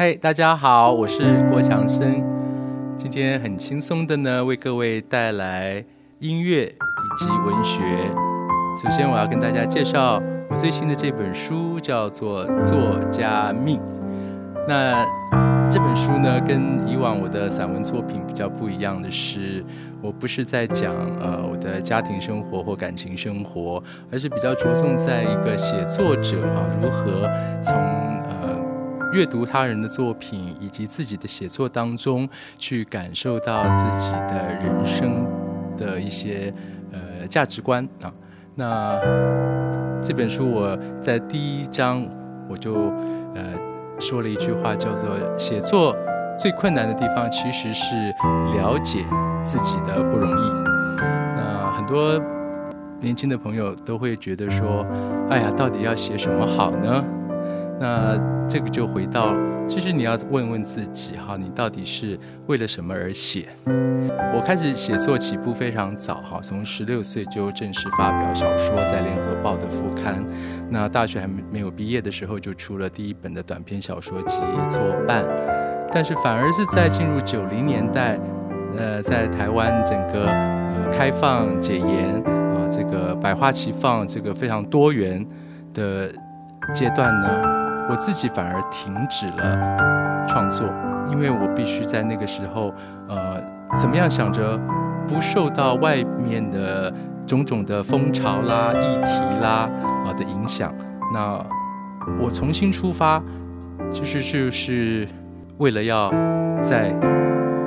嗨，大家好，我是郭强生。今天很轻松的呢，为各位带来音乐以及文学。首先，我要跟大家介绍我最新的这本书，叫做《作家命》。那这本书呢，跟以往我的散文作品比较不一样的是，我不是在讲呃我的家庭生活或感情生活，而是比较着重在一个写作者啊如何从呃阅读他人的作品以及自己的写作当中去感受到自己的人生的一些呃价值观啊。那这本书我在第一章我就呃。说了一句话，叫做“写作最困难的地方其实是了解自己的不容易”。那很多年轻的朋友都会觉得说：“哎呀，到底要写什么好呢？”那这个就回到，其实你要问问自己哈，你到底是为了什么而写？我开始写作起步非常早哈，从十六岁就正式发表小说在联合报的副刊。那大学还没有毕业的时候，就出了第一本的短篇小说集《作伴》。但是反而是在进入九零年代，呃，在台湾整个呃开放解严啊，这个百花齐放，这个非常多元的阶段呢。我自己反而停止了创作，因为我必须在那个时候，呃，怎么样想着不受到外面的种种的风潮啦、议题啦啊的影响。那我重新出发，其实就是为了要在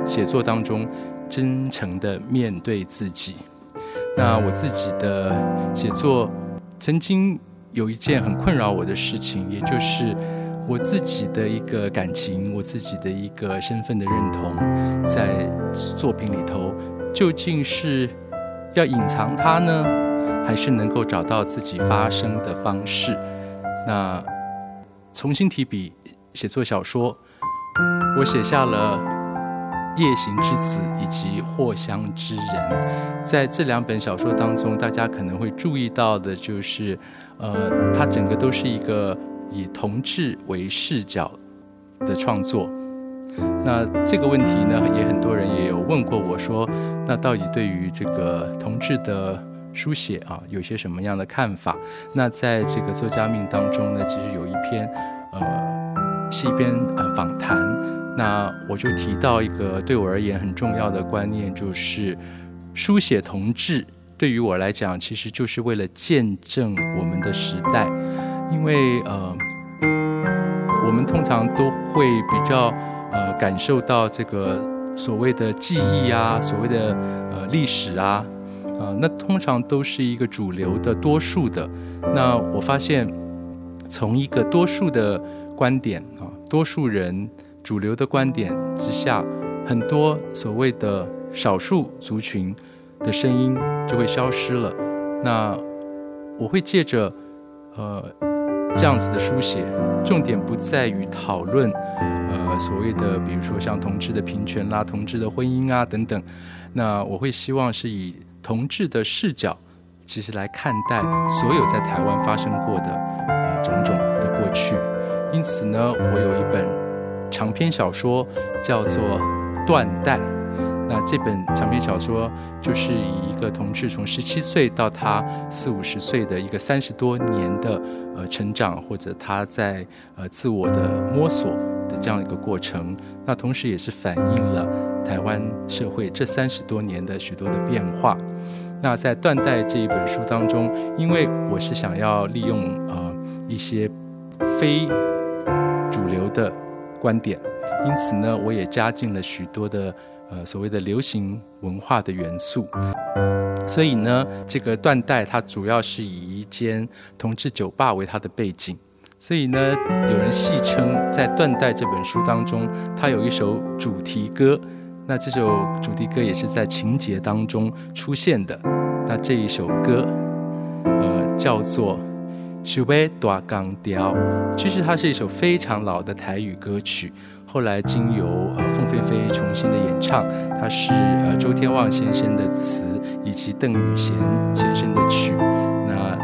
写作当中真诚的面对自己。那我自己的写作曾经。有一件很困扰我的事情，也就是我自己的一个感情，我自己的一个身份的认同，在作品里头究竟是要隐藏它呢，还是能够找到自己发声的方式？那重新提笔写作小说，我写下了。夜行之子以及藿香之人，在这两本小说当中，大家可能会注意到的就是，呃，它整个都是一个以同志为视角的创作。那这个问题呢，也很多人也有问过我说，那到底对于这个同志的书写啊，有些什么样的看法？那在这个作家命当中呢，其实有一篇，呃，是一篇呃访谈。那我就提到一个对我而言很重要的观念，就是书写同志对于我来讲，其实就是为了见证我们的时代，因为呃，我们通常都会比较呃感受到这个所谓的记忆啊，所谓的呃历史啊，啊，那通常都是一个主流的多数的。那我发现，从一个多数的观点啊，多数人。主流的观点之下，很多所谓的少数族群的声音就会消失了。那我会借着呃这样子的书写，重点不在于讨论呃所谓的，比如说像同志的平权啦、同志的婚姻啊等等。那我会希望是以同志的视角，其实来看待所有在台湾发生过的呃种种的过去。因此呢，我有一本。长篇小说叫做《断代》，那这本长篇小说就是以一个同志从十七岁到他四五十岁的一个三十多年的呃成长，或者他在呃自我的摸索的这样一个过程。那同时也是反映了台湾社会这三十多年的许多的变化。那在《断代》这一本书当中，因为我是想要利用呃一些非主流的。观点，因此呢，我也加进了许多的呃所谓的流行文化的元素。所以呢，这个断代它主要是以一间同志酒吧为它的背景。所以呢，有人戏称在《断代》这本书当中，它有一首主题歌。那这首主题歌也是在情节当中出现的。那这一首歌，呃，叫做。是为大钢调，其实它是一首非常老的台语歌曲，后来经由呃凤飞飞重新的演唱，它是呃周天旺先生的词以及邓宇贤先生的曲。那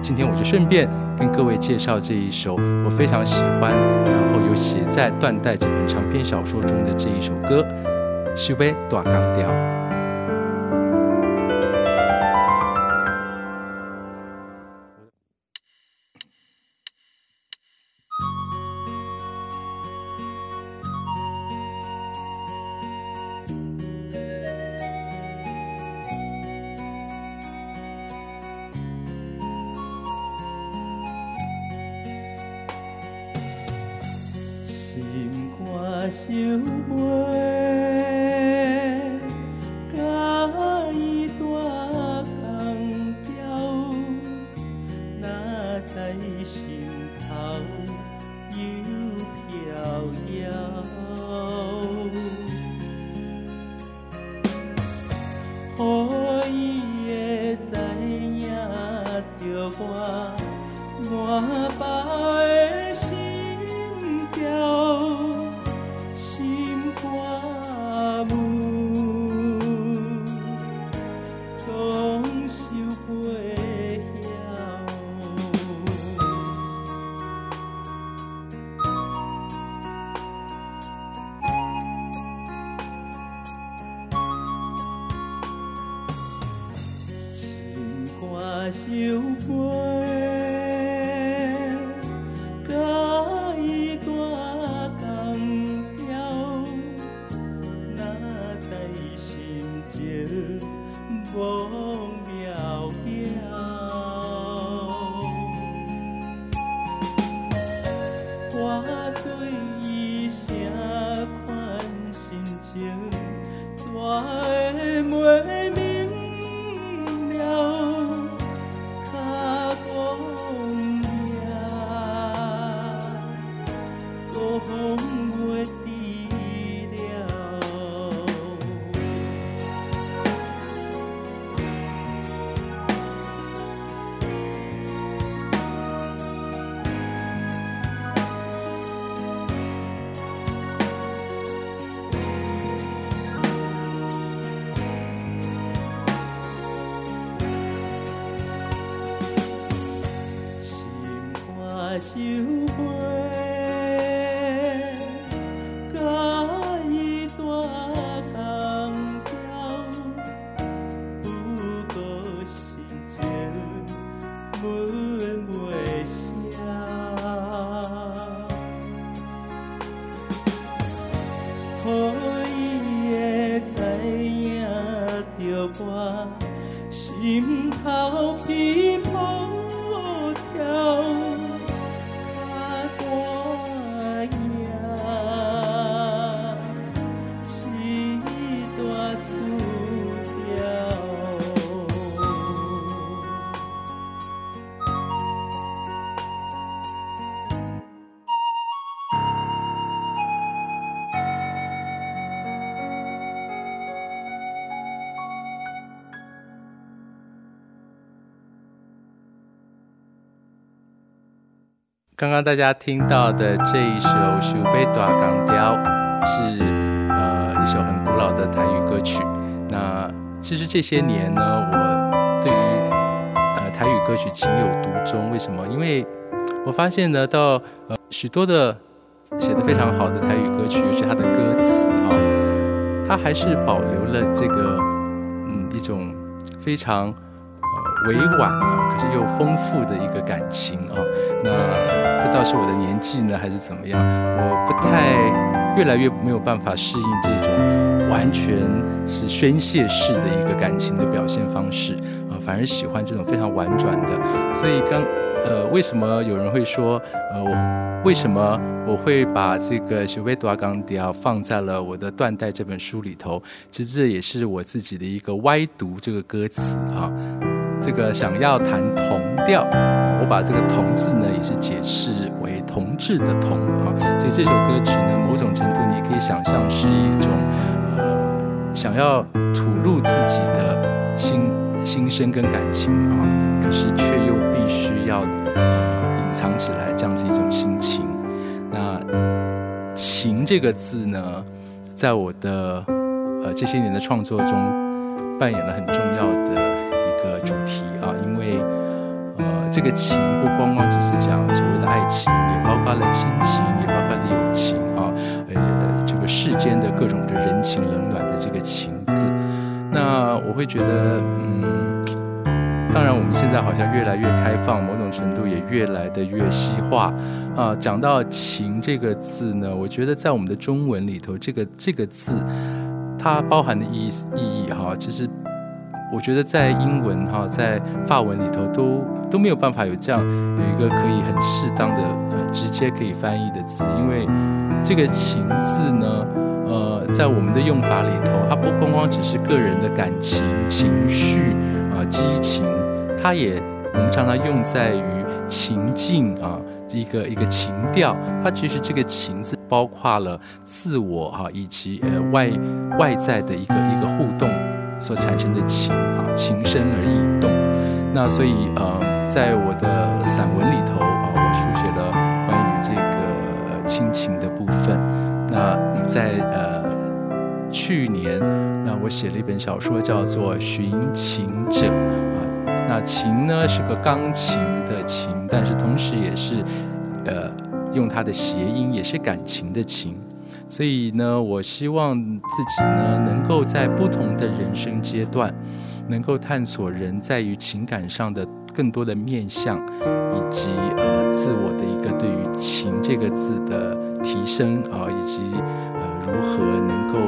今天我就顺便跟各位介绍这一首我非常喜欢，然后有写在《断代》这本长篇小说中的这一首歌《修贝大钢调》。想袂 की 刚刚大家听到的这一首《修贝大港调》是呃一首很古老的台语歌曲。那其实这些年呢，我对于呃台语歌曲情有独钟。为什么？因为我发现呢，到呃许多的写的非常好的台语歌曲，尤其它的歌词哈，它还是保留了这个嗯一种非常呃。委婉啊，可是又丰富的一个感情啊。那不知道是我的年纪呢，还是怎么样，我不太越来越没有办法适应这种完全是宣泄式的一个感情的表现方式啊，反而喜欢这种非常婉转的。所以刚呃，为什么有人会说呃，我为什么我会把这个《修贝多阿冈迪亚》放在了我的《断代》这本书里头？其实这也是我自己的一个歪读这个歌词啊。这个想要弹同调，我把这个“同”字呢，也是解释为同志的“同”啊，所以这首歌曲呢，某种程度你可以想象是一种呃，想要吐露自己的心心声跟感情啊，可是却又必须要呃隐藏起来这样子一种心情。那“情”这个字呢，在我的呃这些年的创作中，扮演了很重要的。主题啊，因为呃，这个情不光光只是讲所谓的爱情，也包括了亲情，也包括了友情啊，呃，这个世间的各种的人情冷暖的这个情字。那我会觉得，嗯，当然我们现在好像越来越开放，某种程度也越来的越西化。啊，讲到“情”这个字呢，我觉得在我们的中文里头，这个这个字，它包含的意意义哈，其实我觉得在英文哈，在法文里头都都没有办法有这样有一个可以很适当的呃直接可以翻译的字，因为这个“情”字呢。呃，在我们的用法里头，它不光光只是个人的感情、情绪啊、激情，它也我们常常用在于情境啊，一个一个情调。它其实这个“情”字包括了自我哈，以及呃外外在的一个一个互动所产生的情啊，情深而意动。那所以呃，在我的散文里头啊，我书写了关于这个亲情的部分。那在呃去年，那我写了一本小说，叫做《寻情者》啊。那情呢是个钢琴的琴，但是同时也是呃用它的谐音，也是感情的情。所以呢，我希望自己呢能够在不同的人生阶段，能够探索人在于情感上的更多的面相，以及呃自我的一个对于情这个字的。提升啊，以及呃，如何能够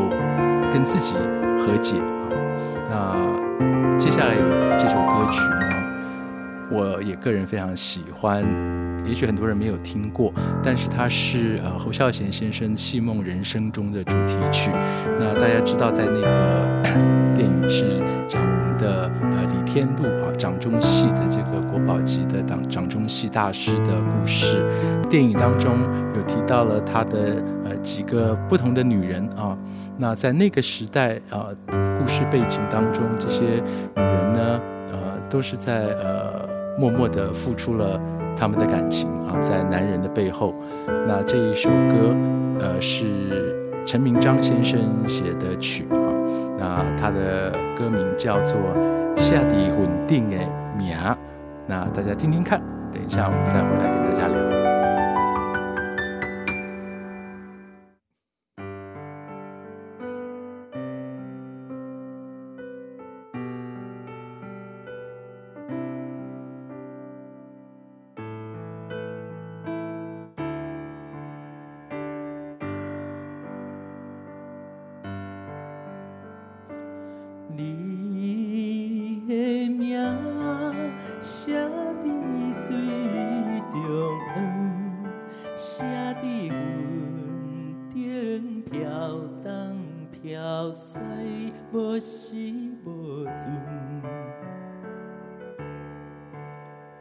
跟自己和解啊？那接下来有这首歌曲，我也个人非常喜欢，也许很多人没有听过，但是它是呃侯孝贤先生《戏梦人生》中的主题曲。那大家知道，在那个 电影是讲我们的呃李天禄啊，掌中戏的这个国宝级的掌掌中戏大师的故事。电影当中有提到了他的呃几个不同的女人啊，那在那个时代啊，故事背景当中，这些女人呢，呃，都是在呃默默地付出了他们的感情啊，在男人的背后。那这一首歌，呃，是陈明章先生写的曲啊，那他的歌名叫做《下底稳定的名》，那大家听听看，等一下我们再回来跟大家聊。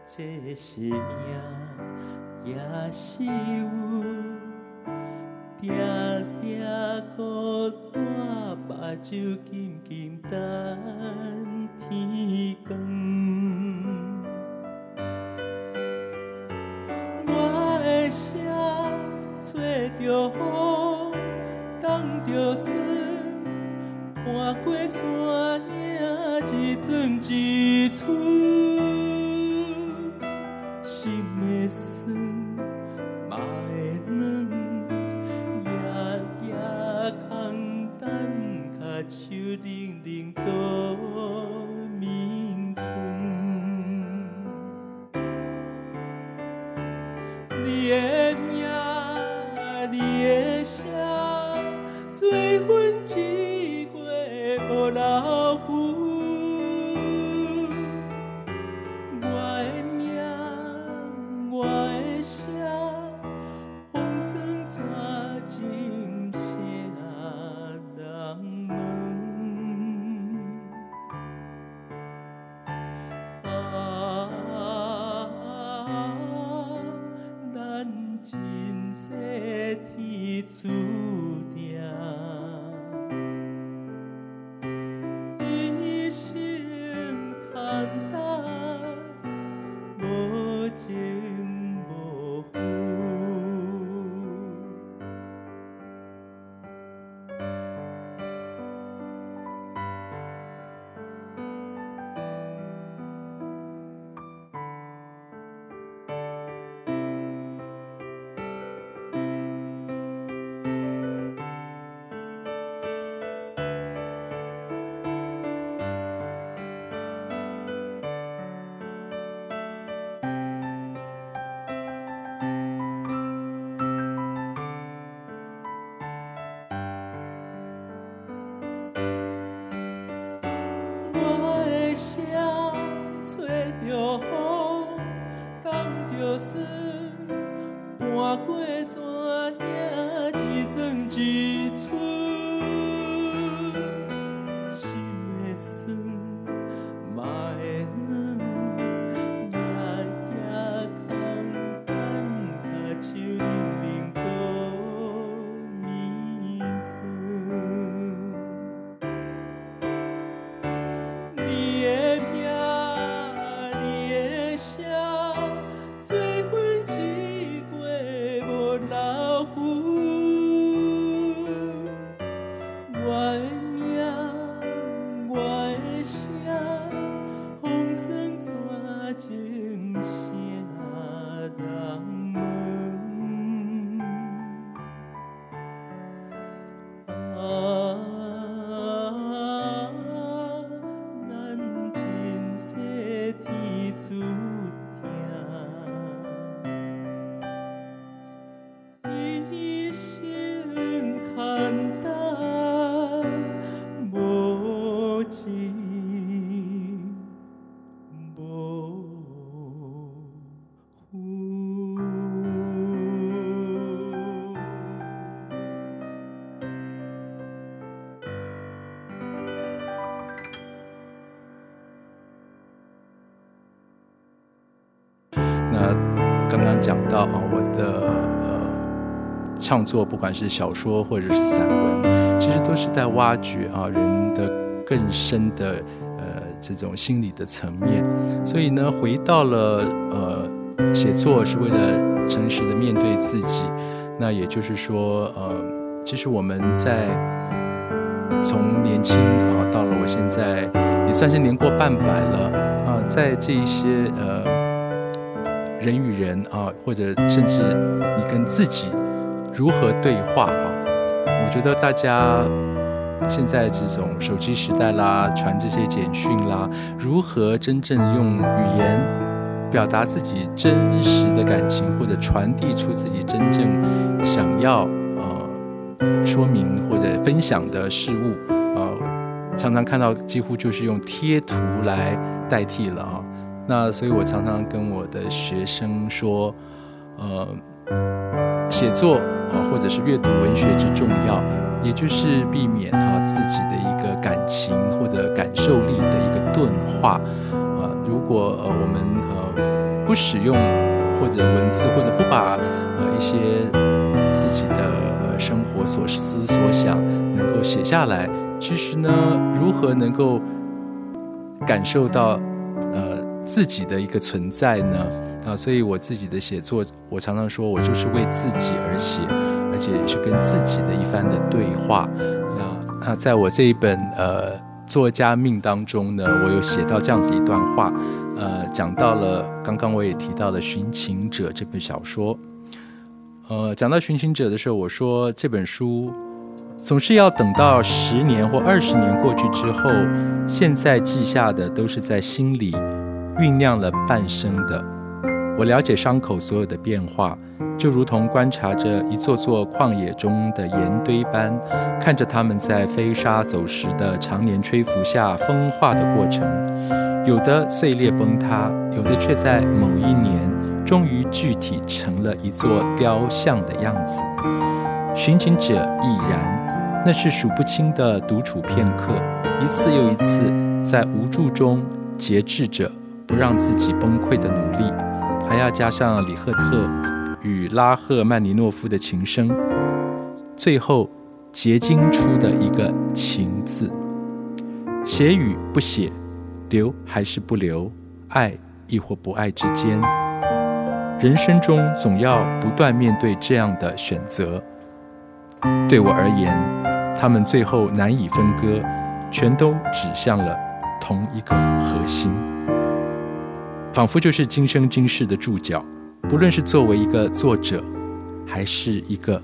这是命，也是有，定定孤单，目睭金金等天光。我的声吹着风，荡着船，翻过山岭，一寸一寸。你的名，你的声，做魂一过无留。几寸。到啊，我的呃创作，不管是小说或者是散文，其实都是在挖掘啊人的更深的呃这种心理的层面。所以呢，回到了呃写作是为了诚实的面对自己。那也就是说，呃，其实我们在从年轻啊到了我现在也算是年过半百了啊，在这一些呃。人与人啊，或者甚至你跟自己如何对话啊？我觉得大家现在这种手机时代啦，传这些简讯啦，如何真正用语言表达自己真实的感情，或者传递出自己真正想要呃说明或者分享的事物啊？常常看到几乎就是用贴图来代替了啊。那所以，我常常跟我的学生说，呃，写作啊，或者是阅读文学之重要，也就是避免哈自己的一个感情或者感受力的一个钝化啊。如果呃我们呃不使用或者文字，或者不把呃一些自己的呃生活所思所想能够写下来，其实呢，如何能够感受到呃？自己的一个存在呢，啊，所以我自己的写作，我常常说我就是为自己而写，而且也是跟自己的一番的对话。那啊，在我这一本呃作家命当中呢，我有写到这样子一段话，呃，讲到了刚刚我也提到了《寻情者》这本小说。呃，讲到《寻情者》的时候，我说这本书总是要等到十年或二十年过去之后，现在记下的都是在心里。酝酿了半生的，我了解伤口所有的变化，就如同观察着一座座旷野中的岩堆般，看着它们在飞沙走石的常年吹拂下风化的过程，有的碎裂崩塌，有的却在某一年终于具体成了一座雕像的样子。寻情者亦然，那是数不清的独处片刻，一次又一次在无助中节制着。不让自己崩溃的努力，还要加上李赫特与拉赫曼尼诺夫的琴声，最后结晶出的一个“情”字。写与不写，留还是不留，爱亦或不爱之间，人生中总要不断面对这样的选择。对我而言，他们最后难以分割，全都指向了同一个核心。仿佛就是今生今世的注脚，不论是作为一个作者，还是一个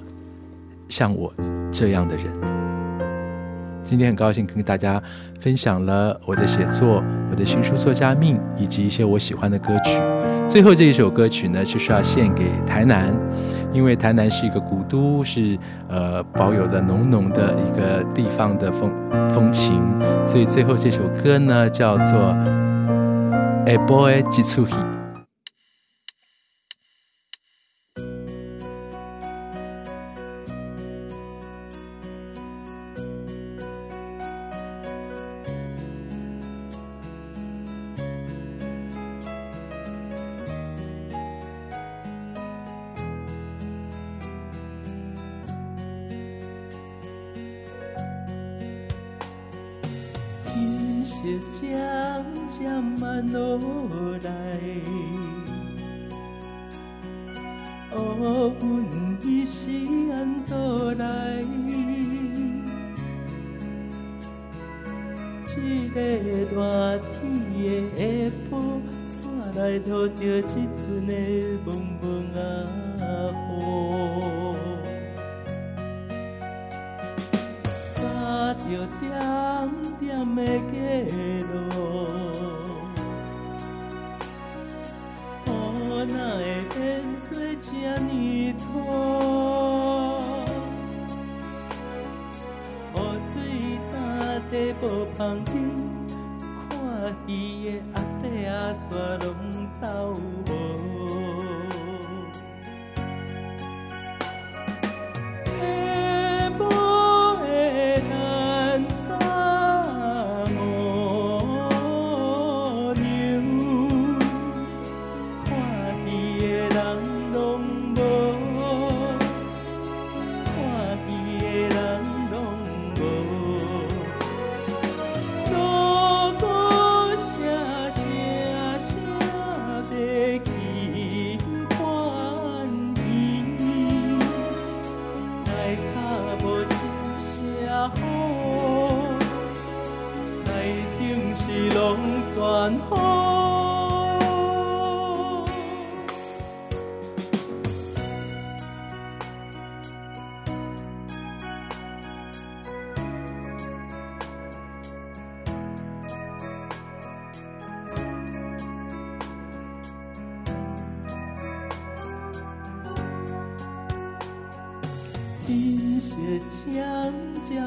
像我这样的人。今天很高兴跟大家分享了我的写作、我的新书作家命，以及一些我喜欢的歌曲。最后这一首歌曲呢，就是要献给台南，因为台南是一个古都，是呃保有了浓浓的一个地方的风风情，所以最后这首歌呢，叫做。下晡的一出戏。乌云伊是安倒来？这个热天的下晡，山内落着一阵的蒙蒙啊雨，踏着点点的做这呢错？雨水打在无旁边，看伊的阿伯阿煞拢走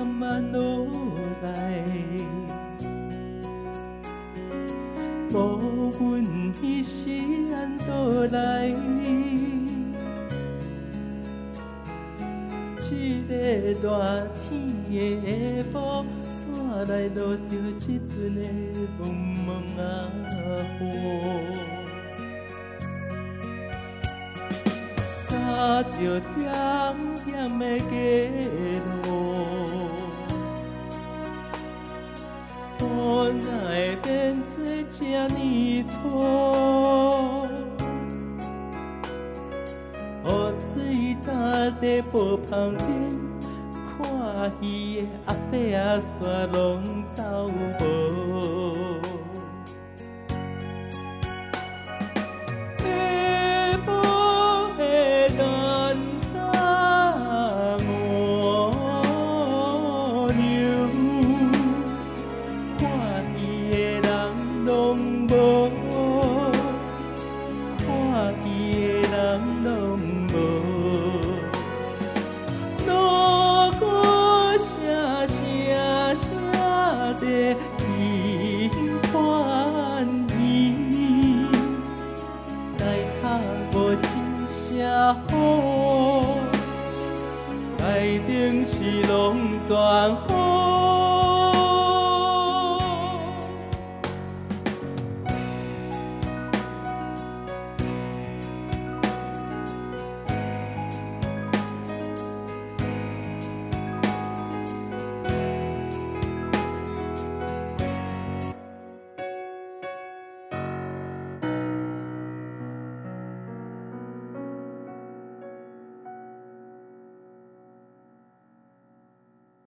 慢落来，乌云伊是安倒来？这个热天的下晡，山内落着一阵的蒙蒙啊雨。踏着点点的街路，雨哪会变作这呢粗？雨水打在无旁边，看戏的阿伯阿婶拢走无。是拢全雨。